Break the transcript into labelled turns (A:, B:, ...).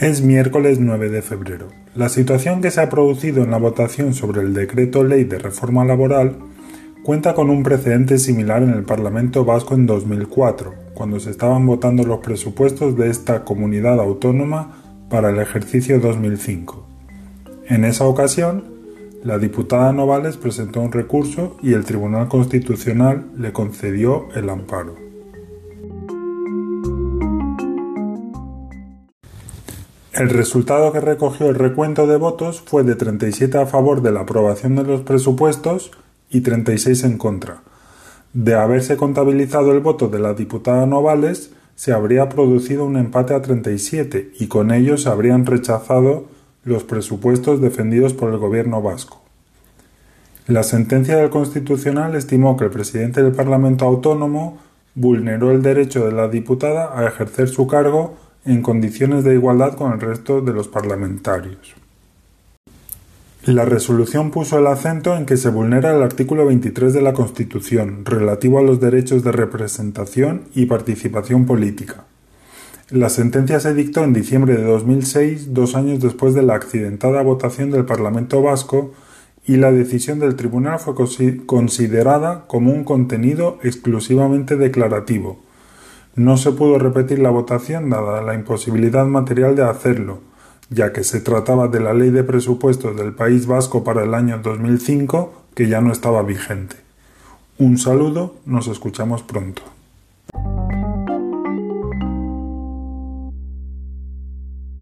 A: Es miércoles 9 de febrero. La situación que se ha producido en la votación sobre el decreto ley de reforma laboral cuenta con un precedente similar en el Parlamento Vasco en 2004, cuando se estaban votando los presupuestos de esta comunidad autónoma para el ejercicio 2005. En esa ocasión, la diputada Novales presentó un recurso y el Tribunal Constitucional le concedió el amparo. El resultado que recogió el recuento de votos fue de 37 a favor de la aprobación de los presupuestos y 36 en contra. De haberse contabilizado el voto de la diputada Novales, se habría producido un empate a 37 y con ello se habrían rechazado los presupuestos defendidos por el gobierno vasco. La sentencia del Constitucional estimó que el presidente del Parlamento Autónomo vulneró el derecho de la diputada a ejercer su cargo en condiciones de igualdad con el resto de los parlamentarios. La resolución puso el acento en que se vulnera el artículo 23 de la Constitución, relativo a los derechos de representación y participación política. La sentencia se dictó en diciembre de 2006, dos años después de la accidentada votación del Parlamento vasco, y la decisión del tribunal fue considerada como un contenido exclusivamente declarativo, no se pudo repetir la votación dada la imposibilidad material de hacerlo, ya que se trataba de la Ley de Presupuestos del País Vasco para el año 2005, que ya no estaba vigente. Un saludo, nos escuchamos pronto.